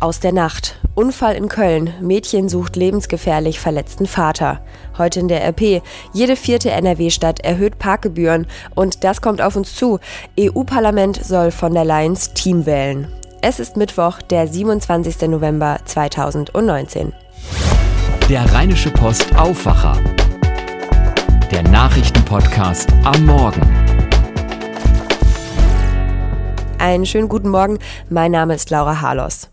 Aus der Nacht. Unfall in Köln. Mädchen sucht lebensgefährlich verletzten Vater. Heute in der RP. Jede vierte NRW-Stadt erhöht Parkgebühren. Und das kommt auf uns zu. EU-Parlament soll von der Leyen's Team wählen. Es ist Mittwoch, der 27. November 2019. Der Rheinische Post Aufwacher. Der Nachrichtenpodcast am Morgen. Einen schönen guten Morgen. Mein Name ist Laura Harlos.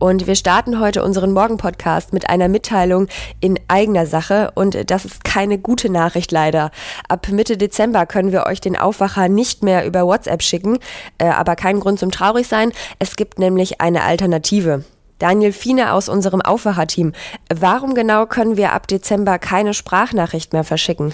Und wir starten heute unseren Morgen-Podcast mit einer Mitteilung in eigener Sache. Und das ist keine gute Nachricht leider. Ab Mitte Dezember können wir euch den Aufwacher nicht mehr über WhatsApp schicken. Äh, aber kein Grund zum traurig sein. Es gibt nämlich eine Alternative. Daniel Fiene aus unserem Aufwacher-Team. Warum genau können wir ab Dezember keine Sprachnachricht mehr verschicken?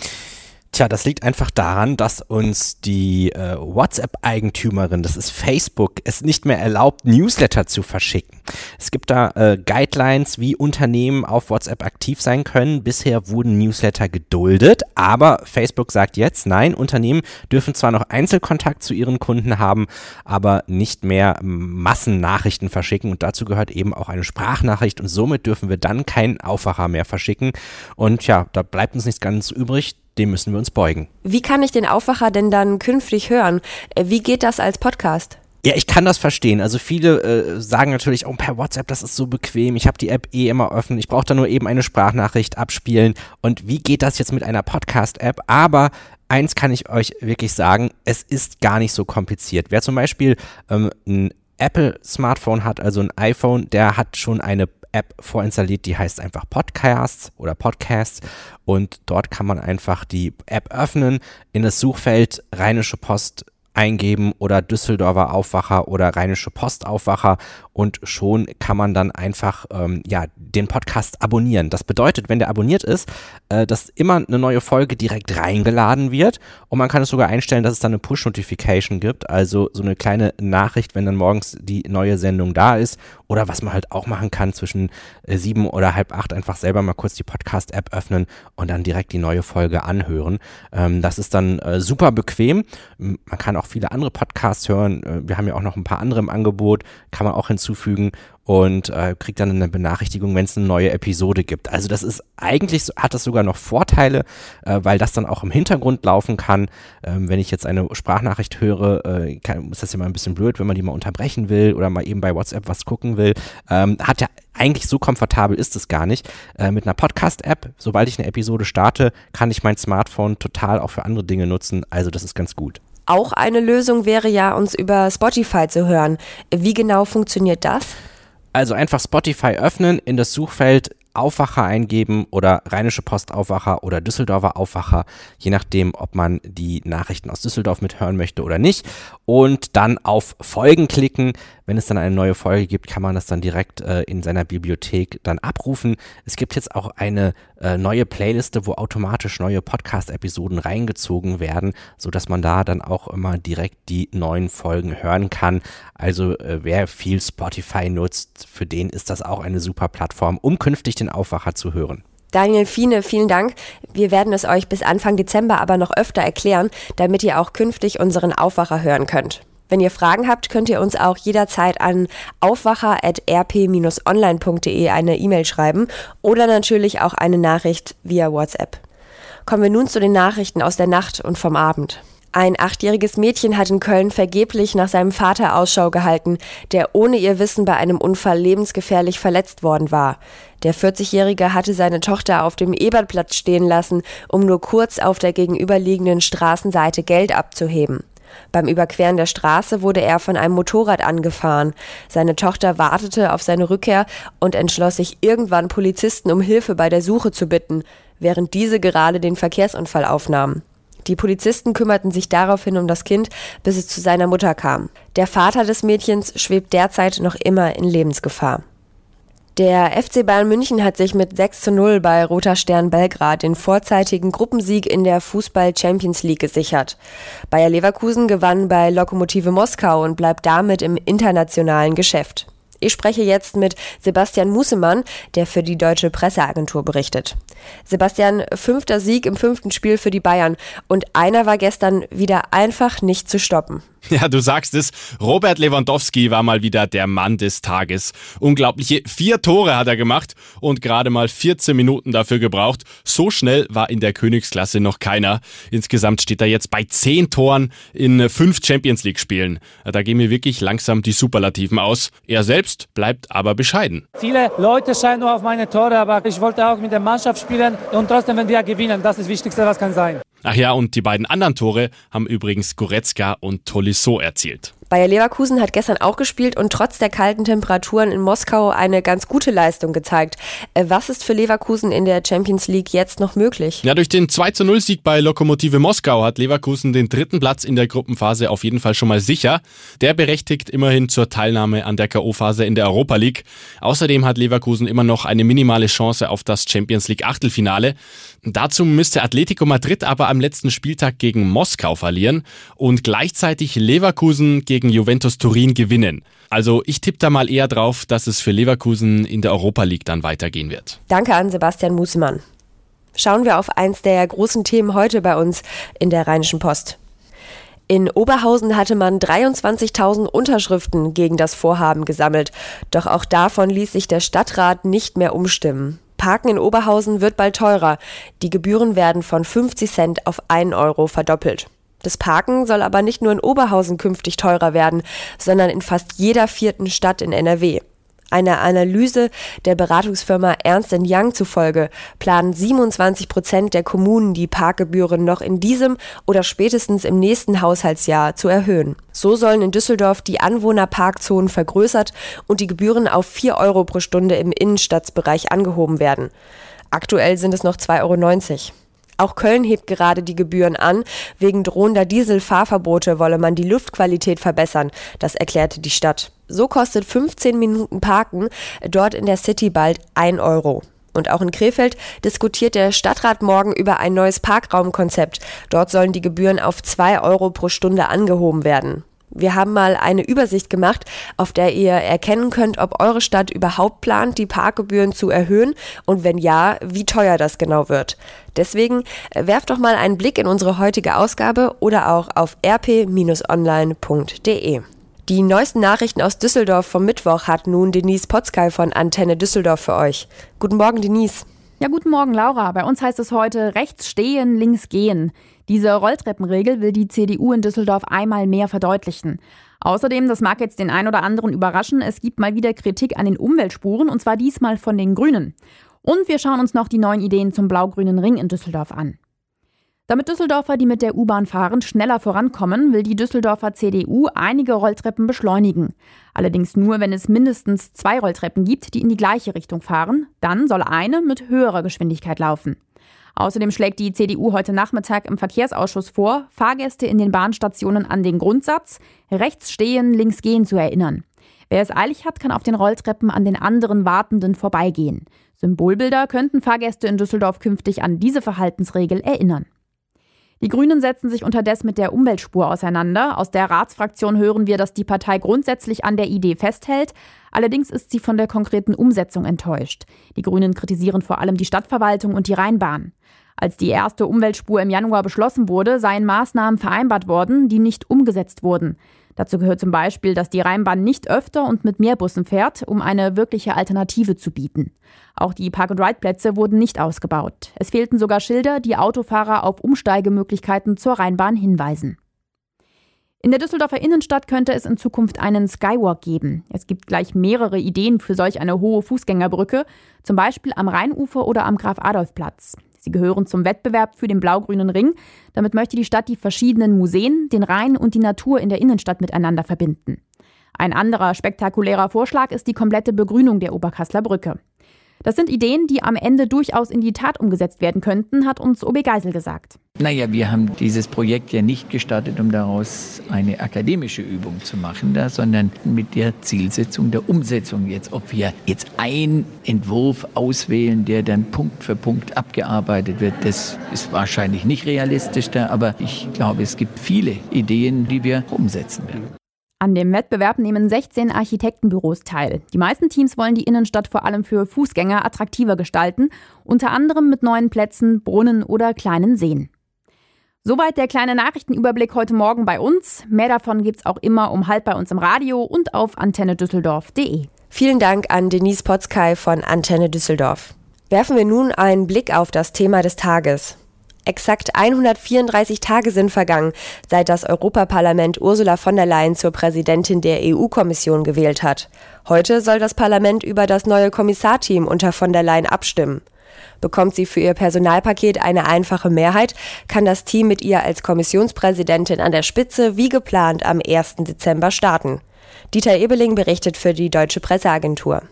Tja, das liegt einfach daran, dass uns die äh, WhatsApp-Eigentümerin, das ist Facebook, es nicht mehr erlaubt, Newsletter zu verschicken. Es gibt da äh, Guidelines, wie Unternehmen auf WhatsApp aktiv sein können. Bisher wurden Newsletter geduldet, aber Facebook sagt jetzt, nein, Unternehmen dürfen zwar noch Einzelkontakt zu ihren Kunden haben, aber nicht mehr Massennachrichten verschicken. Und dazu gehört eben auch eine Sprachnachricht und somit dürfen wir dann keinen Aufwacher mehr verschicken. Und ja, da bleibt uns nichts ganz übrig dem müssen wir uns beugen. Wie kann ich den Aufwacher denn dann künftig hören? Äh, wie geht das als Podcast? Ja, ich kann das verstehen. Also viele äh, sagen natürlich, oh, per WhatsApp, das ist so bequem. Ich habe die App eh immer offen. Ich brauche da nur eben eine Sprachnachricht abspielen. Und wie geht das jetzt mit einer Podcast-App? Aber eins kann ich euch wirklich sagen, es ist gar nicht so kompliziert. Wer zum Beispiel ähm, ein Apple-Smartphone hat, also ein iPhone, der hat schon eine App vorinstalliert, die heißt einfach Podcasts oder Podcasts. Und dort kann man einfach die App öffnen, in das Suchfeld Rheinische Post eingeben oder Düsseldorfer Aufwacher oder Rheinische Post Aufwacher. Und schon kann man dann einfach ähm, ja, den Podcast abonnieren. Das bedeutet, wenn der abonniert ist, äh, dass immer eine neue Folge direkt reingeladen wird. Und man kann es sogar einstellen, dass es dann eine Push-Notification gibt, also so eine kleine Nachricht, wenn dann morgens die neue Sendung da ist oder was man halt auch machen kann zwischen äh, sieben oder halb acht einfach selber mal kurz die Podcast-App öffnen und dann direkt die neue Folge anhören. Ähm, das ist dann äh, super bequem. Man kann auch viele andere Podcasts hören. Äh, wir haben ja auch noch ein paar andere im Angebot, kann man auch hinzufügen hinzufügen und äh, kriegt dann eine Benachrichtigung, wenn es eine neue Episode gibt. Also das ist eigentlich, hat das sogar noch Vorteile, äh, weil das dann auch im Hintergrund laufen kann. Ähm, wenn ich jetzt eine Sprachnachricht höre, äh, kann, ist das ja mal ein bisschen blöd, wenn man die mal unterbrechen will oder mal eben bei WhatsApp was gucken will. Ähm, hat ja eigentlich so komfortabel ist es gar nicht. Äh, mit einer Podcast-App, sobald ich eine Episode starte, kann ich mein Smartphone total auch für andere Dinge nutzen. Also das ist ganz gut. Auch eine Lösung wäre ja, uns über Spotify zu hören. Wie genau funktioniert das? Also einfach Spotify öffnen, in das Suchfeld Aufwacher eingeben oder Rheinische Post Aufwacher oder Düsseldorfer Aufwacher, je nachdem, ob man die Nachrichten aus Düsseldorf mithören möchte oder nicht. Und dann auf Folgen klicken. Wenn es dann eine neue Folge gibt, kann man das dann direkt äh, in seiner Bibliothek dann abrufen. Es gibt jetzt auch eine äh, neue Playliste, wo automatisch neue Podcast-Episoden reingezogen werden, sodass man da dann auch immer direkt die neuen Folgen hören kann. Also äh, wer viel Spotify nutzt, für den ist das auch eine super Plattform, um künftig den Aufwacher zu hören. Daniel Fiene, vielen Dank. Wir werden es euch bis Anfang Dezember aber noch öfter erklären, damit ihr auch künftig unseren Aufwacher hören könnt. Wenn ihr Fragen habt, könnt ihr uns auch jederzeit an aufwacher.rp-online.de eine E-Mail schreiben oder natürlich auch eine Nachricht via WhatsApp. Kommen wir nun zu den Nachrichten aus der Nacht und vom Abend. Ein achtjähriges Mädchen hat in Köln vergeblich nach seinem Vater Ausschau gehalten, der ohne ihr Wissen bei einem Unfall lebensgefährlich verletzt worden war. Der 40-Jährige hatte seine Tochter auf dem Ebertplatz stehen lassen, um nur kurz auf der gegenüberliegenden Straßenseite Geld abzuheben. Beim Überqueren der Straße wurde er von einem Motorrad angefahren. Seine Tochter wartete auf seine Rückkehr und entschloss sich irgendwann Polizisten um Hilfe bei der Suche zu bitten, während diese gerade den Verkehrsunfall aufnahmen. Die Polizisten kümmerten sich daraufhin um das Kind, bis es zu seiner Mutter kam. Der Vater des Mädchens schwebt derzeit noch immer in Lebensgefahr. Der FC Bayern München hat sich mit 6 zu 0 bei Roter Stern Belgrad den vorzeitigen Gruppensieg in der Fußball Champions League gesichert. Bayer Leverkusen gewann bei Lokomotive Moskau und bleibt damit im internationalen Geschäft. Ich spreche jetzt mit Sebastian Musemann, der für die deutsche Presseagentur berichtet. Sebastian, fünfter Sieg im fünften Spiel für die Bayern und einer war gestern wieder einfach nicht zu stoppen. Ja, du sagst es. Robert Lewandowski war mal wieder der Mann des Tages. Unglaubliche vier Tore hat er gemacht und gerade mal 14 Minuten dafür gebraucht. So schnell war in der Königsklasse noch keiner. Insgesamt steht er jetzt bei zehn Toren in fünf Champions League Spielen. Da gehen mir wirklich langsam die Superlativen aus. Er selbst bleibt aber bescheiden. Viele Leute scheinen nur auf meine Tore, aber ich wollte auch mit der Mannschaft spielen und trotzdem, wenn wir gewinnen, das ist das Wichtigste, was kann sein. Ach ja, und die beiden anderen Tore haben übrigens Goretzka und Tolisso erzielt. Bayer Leverkusen hat gestern auch gespielt und trotz der kalten Temperaturen in Moskau eine ganz gute Leistung gezeigt. Äh, was ist für Leverkusen in der Champions League jetzt noch möglich? Ja, durch den 2 0 Sieg bei Lokomotive Moskau hat Leverkusen den dritten Platz in der Gruppenphase auf jeden Fall schon mal sicher. Der berechtigt immerhin zur Teilnahme an der K.O.-Phase in der Europa League. Außerdem hat Leverkusen immer noch eine minimale Chance auf das Champions League Achtelfinale. Dazu müsste Atletico Madrid aber am letzten Spieltag gegen Moskau verlieren und gleichzeitig Leverkusen gegen gegen Juventus Turin gewinnen. Also ich tippe da mal eher drauf, dass es für Leverkusen in der Europa League dann weitergehen wird. Danke an Sebastian Musemann. Schauen wir auf eins der großen Themen heute bei uns in der Rheinischen Post. In Oberhausen hatte man 23.000 Unterschriften gegen das Vorhaben gesammelt. Doch auch davon ließ sich der Stadtrat nicht mehr umstimmen. Parken in Oberhausen wird bald teurer. Die Gebühren werden von 50 Cent auf 1 Euro verdoppelt. Das Parken soll aber nicht nur in Oberhausen künftig teurer werden, sondern in fast jeder vierten Stadt in NRW. Einer Analyse der Beratungsfirma Ernst Young zufolge planen 27 Prozent der Kommunen die Parkgebühren noch in diesem oder spätestens im nächsten Haushaltsjahr zu erhöhen. So sollen in Düsseldorf die Anwohnerparkzonen vergrößert und die Gebühren auf 4 Euro pro Stunde im Innenstadtbereich angehoben werden. Aktuell sind es noch 2,90 Euro. Auch Köln hebt gerade die Gebühren an. Wegen drohender Dieselfahrverbote wolle man die Luftqualität verbessern. Das erklärte die Stadt. So kostet 15 Minuten Parken dort in der City bald 1 Euro. Und auch in Krefeld diskutiert der Stadtrat morgen über ein neues Parkraumkonzept. Dort sollen die Gebühren auf 2 Euro pro Stunde angehoben werden. Wir haben mal eine Übersicht gemacht, auf der ihr erkennen könnt, ob eure Stadt überhaupt plant, die Parkgebühren zu erhöhen und wenn ja, wie teuer das genau wird. Deswegen äh, werft doch mal einen Blick in unsere heutige Ausgabe oder auch auf rp-online.de. Die neuesten Nachrichten aus Düsseldorf vom Mittwoch hat nun Denise Potzkei von Antenne Düsseldorf für euch. Guten Morgen, Denise. Ja, guten Morgen, Laura. Bei uns heißt es heute rechts stehen, links gehen. Diese Rolltreppenregel will die CDU in Düsseldorf einmal mehr verdeutlichen. Außerdem, das mag jetzt den einen oder anderen überraschen, es gibt mal wieder Kritik an den Umweltspuren und zwar diesmal von den Grünen. Und wir schauen uns noch die neuen Ideen zum blau-grünen Ring in Düsseldorf an. Damit Düsseldorfer, die mit der U-Bahn fahren, schneller vorankommen, will die Düsseldorfer CDU einige Rolltreppen beschleunigen. Allerdings nur, wenn es mindestens zwei Rolltreppen gibt, die in die gleiche Richtung fahren. Dann soll eine mit höherer Geschwindigkeit laufen. Außerdem schlägt die CDU heute Nachmittag im Verkehrsausschuss vor, Fahrgäste in den Bahnstationen an den Grundsatz rechts stehen, links gehen zu erinnern. Wer es eilig hat, kann auf den Rolltreppen an den anderen Wartenden vorbeigehen. Symbolbilder könnten Fahrgäste in Düsseldorf künftig an diese Verhaltensregel erinnern. Die Grünen setzen sich unterdessen mit der Umweltspur auseinander. Aus der Ratsfraktion hören wir, dass die Partei grundsätzlich an der Idee festhält. Allerdings ist sie von der konkreten Umsetzung enttäuscht. Die Grünen kritisieren vor allem die Stadtverwaltung und die Rheinbahn. Als die erste Umweltspur im Januar beschlossen wurde, seien Maßnahmen vereinbart worden, die nicht umgesetzt wurden. Dazu gehört zum Beispiel, dass die Rheinbahn nicht öfter und mit mehr Bussen fährt, um eine wirkliche Alternative zu bieten. Auch die Park-and-Ride-Plätze wurden nicht ausgebaut. Es fehlten sogar Schilder, die Autofahrer auf Umsteigemöglichkeiten zur Rheinbahn hinweisen. In der Düsseldorfer Innenstadt könnte es in Zukunft einen Skywalk geben. Es gibt gleich mehrere Ideen für solch eine hohe Fußgängerbrücke, zum Beispiel am Rheinufer oder am Graf-Adolf-Platz. Sie gehören zum Wettbewerb für den blau-grünen Ring. Damit möchte die Stadt die verschiedenen Museen, den Rhein und die Natur in der Innenstadt miteinander verbinden. Ein anderer spektakulärer Vorschlag ist die komplette Begrünung der Oberkassler Brücke. Das sind Ideen, die am Ende durchaus in die Tat umgesetzt werden könnten, hat uns OB Geisel gesagt. Naja, wir haben dieses Projekt ja nicht gestartet, um daraus eine akademische Übung zu machen, da, sondern mit der Zielsetzung der Umsetzung jetzt. Ob wir jetzt einen Entwurf auswählen, der dann Punkt für Punkt abgearbeitet wird, das ist wahrscheinlich nicht realistisch da, aber ich glaube, es gibt viele Ideen, die wir umsetzen werden. An dem Wettbewerb nehmen 16 Architektenbüros teil. Die meisten Teams wollen die Innenstadt vor allem für Fußgänger attraktiver gestalten, unter anderem mit neuen Plätzen, Brunnen oder kleinen Seen. Soweit der kleine Nachrichtenüberblick heute Morgen bei uns. Mehr davon gibt's auch immer um halb bei uns im Radio und auf antennedüsseldorf.de. Vielen Dank an Denise Potzkei von Antenne Düsseldorf. Werfen wir nun einen Blick auf das Thema des Tages. Exakt 134 Tage sind vergangen, seit das Europaparlament Ursula von der Leyen zur Präsidentin der EU-Kommission gewählt hat. Heute soll das Parlament über das neue Kommissarteam unter von der Leyen abstimmen. Bekommt sie für ihr Personalpaket eine einfache Mehrheit, kann das Team mit ihr als Kommissionspräsidentin an der Spitze wie geplant am 1. Dezember starten. Dieter Ebeling berichtet für die Deutsche Presseagentur.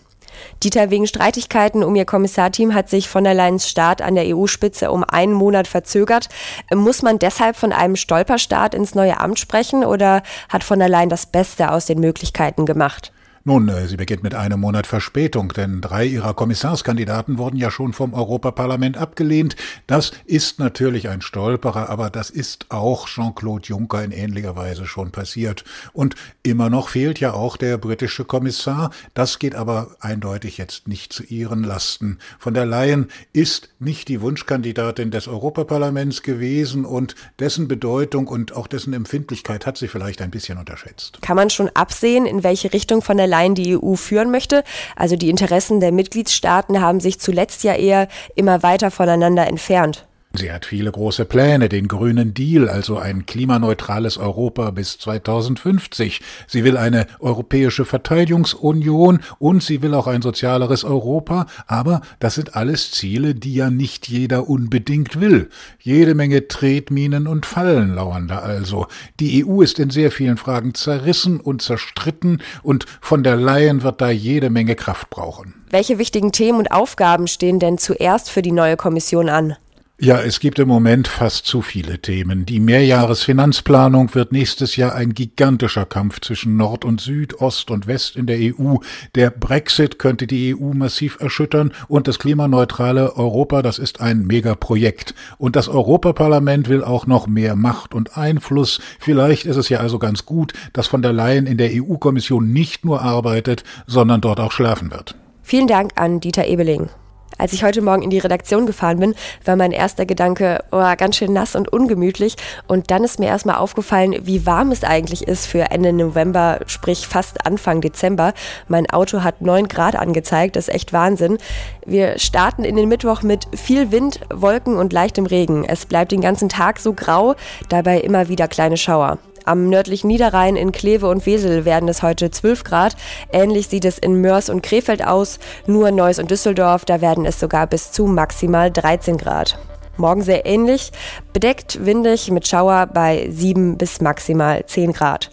Dieter, wegen Streitigkeiten um ihr Kommissarteam hat sich von der Leyen's Start an der EU-Spitze um einen Monat verzögert. Muss man deshalb von einem Stolperstart ins neue Amt sprechen oder hat von der Leyen das Beste aus den Möglichkeiten gemacht? Nun, äh, sie beginnt mit einem Monat Verspätung, denn drei ihrer Kommissarskandidaten wurden ja schon vom Europaparlament abgelehnt. Das ist natürlich ein Stolperer, aber das ist auch Jean-Claude Juncker in ähnlicher Weise schon passiert. Und immer noch fehlt ja auch der britische Kommissar. Das geht aber eindeutig jetzt nicht zu ihren Lasten. Von der Leyen ist nicht die Wunschkandidatin des Europaparlaments gewesen und dessen Bedeutung und auch dessen Empfindlichkeit hat sie vielleicht ein bisschen unterschätzt. Kann man schon absehen, in welche Richtung von der Leyen die EU führen möchte. Also die Interessen der Mitgliedstaaten haben sich zuletzt ja eher immer weiter voneinander entfernt. Sie hat viele große Pläne, den grünen Deal, also ein klimaneutrales Europa bis 2050. Sie will eine europäische Verteidigungsunion und sie will auch ein sozialeres Europa, aber das sind alles Ziele, die ja nicht jeder unbedingt will. Jede Menge Tretminen und Fallen lauern da also. Die EU ist in sehr vielen Fragen zerrissen und zerstritten und von der Leyen wird da jede Menge Kraft brauchen. Welche wichtigen Themen und Aufgaben stehen denn zuerst für die neue Kommission an? Ja, es gibt im Moment fast zu viele Themen. Die Mehrjahresfinanzplanung wird nächstes Jahr ein gigantischer Kampf zwischen Nord und Süd, Ost und West in der EU. Der Brexit könnte die EU massiv erschüttern und das klimaneutrale Europa, das ist ein Megaprojekt. Und das Europaparlament will auch noch mehr Macht und Einfluss. Vielleicht ist es ja also ganz gut, dass von der Leyen in der EU-Kommission nicht nur arbeitet, sondern dort auch schlafen wird. Vielen Dank an Dieter Ebeling. Als ich heute Morgen in die Redaktion gefahren bin, war mein erster Gedanke, oh, ganz schön nass und ungemütlich. Und dann ist mir erstmal aufgefallen, wie warm es eigentlich ist für Ende November, sprich fast Anfang Dezember. Mein Auto hat 9 Grad angezeigt, das ist echt Wahnsinn. Wir starten in den Mittwoch mit viel Wind, Wolken und leichtem Regen. Es bleibt den ganzen Tag so grau, dabei immer wieder kleine Schauer. Am nördlichen Niederrhein in Kleve und Wesel werden es heute 12 Grad. Ähnlich sieht es in Mörs und Krefeld aus. Nur Neuss und Düsseldorf, da werden es sogar bis zu maximal 13 Grad. Morgen sehr ähnlich, bedeckt, windig mit Schauer bei 7 bis maximal 10 Grad.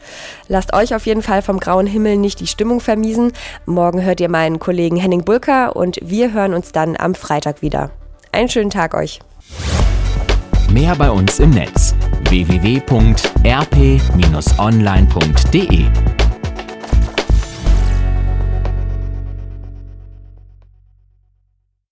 Lasst euch auf jeden Fall vom grauen Himmel nicht die Stimmung vermiesen. Morgen hört ihr meinen Kollegen Henning Bulker und wir hören uns dann am Freitag wieder. Einen schönen Tag euch. Mehr bei uns im Netz www.rp-online.de